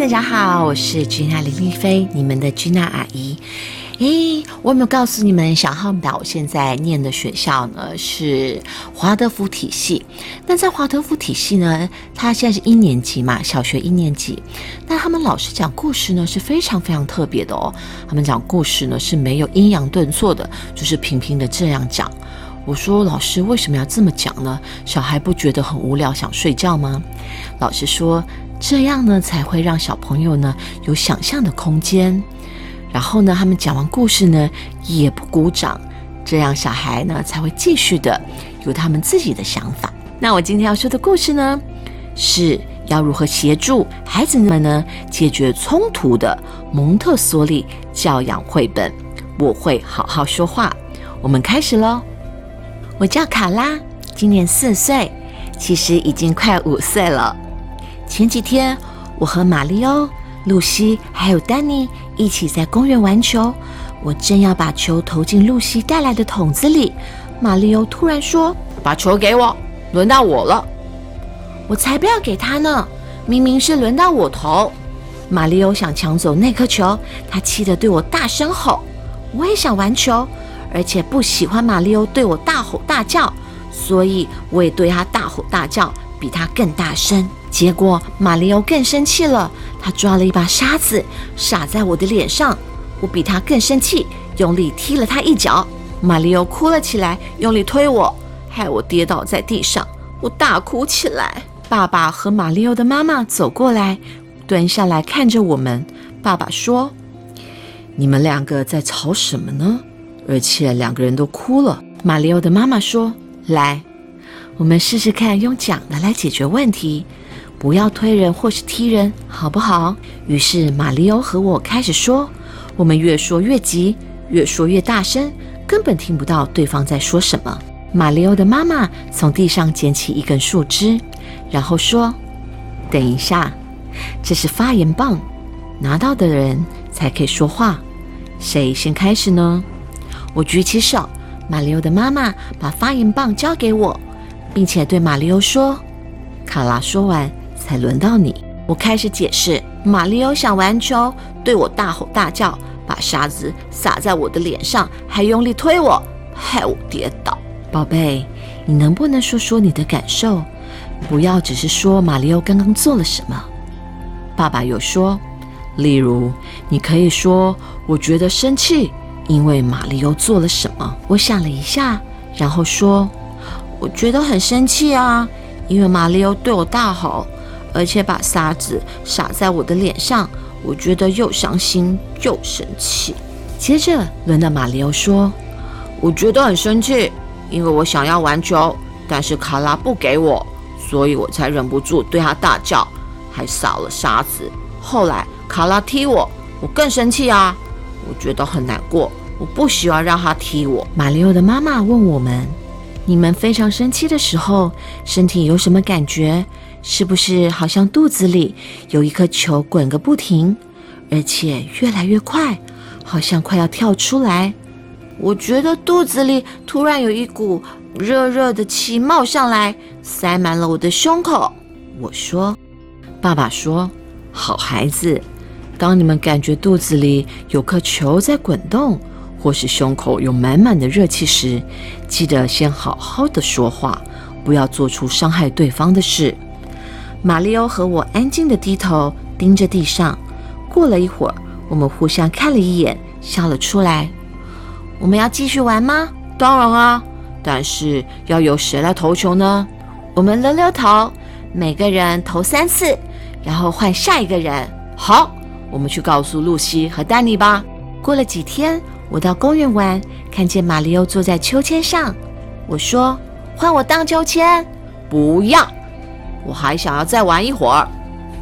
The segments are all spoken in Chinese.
大家好，我是君娜林丽菲，你们的君娜阿姨。诶，我有没有告诉你们，小浩岛现在念的学校呢是华德福体系？那在华德福体系呢，他现在是一年级嘛，小学一年级。那他们老师讲故事呢是非常非常特别的哦。他们讲故事呢是没有阴阳顿挫的，就是平平的这样讲。我说老师为什么要这么讲呢？小孩不觉得很无聊，想睡觉吗？老师说。这样呢，才会让小朋友呢有想象的空间。然后呢，他们讲完故事呢，也不鼓掌，这样小孩呢才会继续的有他们自己的想法。那我今天要说的故事呢，是要如何协助孩子们呢解决冲突的蒙特梭利教养绘本。我会好好说话。我们开始喽。我叫卡拉，今年四岁，其实已经快五岁了。前几天，我和马里欧、露西还有丹尼一起在公园玩球。我正要把球投进露西带来的桶子里，马里欧突然说：“把球给我，轮到我了。”我才不要给他呢！明明是轮到我投。马里欧想抢走那颗球，他气得对我大声吼。我也想玩球，而且不喜欢马里欧对我大吼大叫，所以我也对他大吼大叫，比他更大声。结果马里奥更生气了，他抓了一把沙子撒在我的脸上，我比他更生气，用力踢了他一脚。马里奥哭了起来，用力推我，害我跌倒在地上，我大哭起来。爸爸和马里奥的妈妈走过来，蹲下来看着我们。爸爸说：“你们两个在吵什么呢？而且两个人都哭了。”马里奥的妈妈说：“来，我们试试看用讲的来解决问题。”不要推人或是踢人，好不好？于是马里欧和我开始说，我们越说越急，越说越大声，根本听不到对方在说什么。马里欧的妈妈从地上捡起一根树枝，然后说：“等一下，这是发言棒，拿到的人才可以说话。谁先开始呢？”我举起手，马里欧的妈妈把发言棒交给我，并且对马里欧说：“卡拉说完。”才轮到你。我开始解释，马里奥想玩球，对我大吼大叫，把沙子撒在我的脸上，还用力推我，害我跌倒。宝贝，你能不能说说你的感受？不要只是说马里奥刚刚做了什么。爸爸有说，例如，你可以说我觉得生气，因为马里奥做了什么。我想了一下，然后说，我觉得很生气啊，因为马里奥对我大吼。而且把沙子撒在我的脸上，我觉得又伤心又生气。接着轮到马里奥说：“我觉得很生气，因为我想要玩球，但是卡拉不给我，所以我才忍不住对他大叫，还撒了沙子。后来卡拉踢我，我更生气啊！我觉得很难过，我不喜欢让他踢我。”马里奥的妈妈问我们：“你们非常生气的时候，身体有什么感觉？”是不是好像肚子里有一颗球滚个不停，而且越来越快，好像快要跳出来？我觉得肚子里突然有一股热热的气冒上来，塞满了我的胸口。我说：“爸爸说，好孩子，当你们感觉肚子里有颗球在滚动，或是胸口有满满的热气时，记得先好好的说话，不要做出伤害对方的事。”马里奥和我安静的低头盯着地上。过了一会儿，我们互相看了一眼，笑了出来。我们要继续玩吗？当然啊，但是要由谁来投球呢？我们轮流投，每个人投三次，然后换下一个人。好，我们去告诉露西和丹尼吧。过了几天，我到公园玩，看见马里奥坐在秋千上。我说：“换我荡秋千。”不要。我还想要再玩一会儿。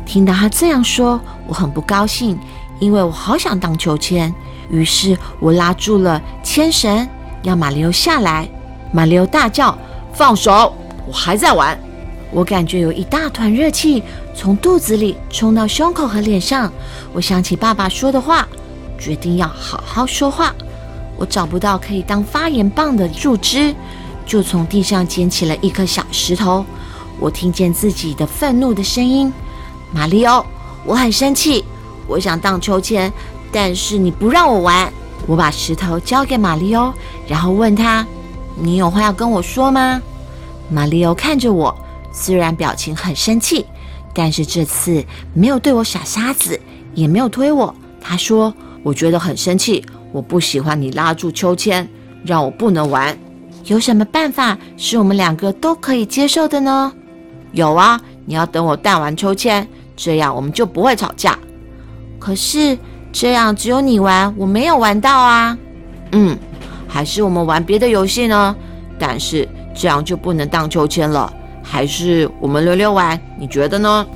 听到他这样说，我很不高兴，因为我好想荡秋千。于是我拉住了牵绳，要马里奥下来。马里奥大叫：“放手！我还在玩。”我感觉有一大团热气从肚子里冲到胸口和脸上。我想起爸爸说的话，决定要好好说话。我找不到可以当发言棒的树枝，就从地上捡起了一颗小石头。我听见自己的愤怒的声音，马里奥，我很生气，我想荡秋千，但是你不让我玩。我把石头交给马里欧，然后问他：“你有话要跟我说吗？”马里欧看着我，虽然表情很生气，但是这次没有对我耍沙子，也没有推我。他说：“我觉得很生气，我不喜欢你拉住秋千，让我不能玩。有什么办法是我们两个都可以接受的呢？”有啊，你要等我荡完秋千，这样我们就不会吵架。可是。这样只有你玩，我没有玩到啊。嗯，还是我们玩别的游戏呢？但是这样就不能荡秋千了。还是我们溜溜玩，你觉得呢？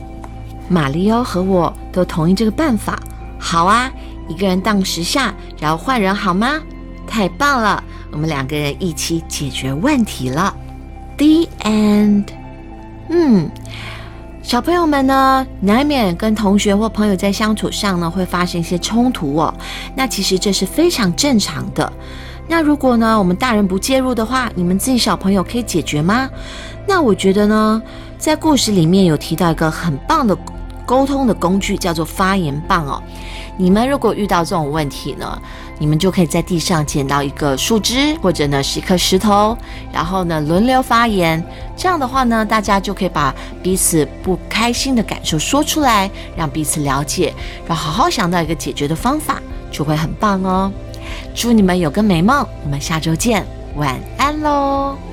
马里奥和我都同意这个办法。好啊，一个人荡十下，然后换人好吗？太棒了，我们两个人一起解决问题了。The end。嗯。小朋友们呢，难免跟同学或朋友在相处上呢，会发生一些冲突哦。那其实这是非常正常的。那如果呢，我们大人不介入的话，你们自己小朋友可以解决吗？那我觉得呢，在故事里面有提到一个很棒的沟通的工具，叫做发言棒哦。你们如果遇到这种问题呢？你们就可以在地上捡到一个树枝，或者呢是一颗石头，然后呢轮流发言。这样的话呢，大家就可以把彼此不开心的感受说出来，让彼此了解，然后好好想到一个解决的方法，就会很棒哦。祝你们有个美梦，我们下周见，晚安喽。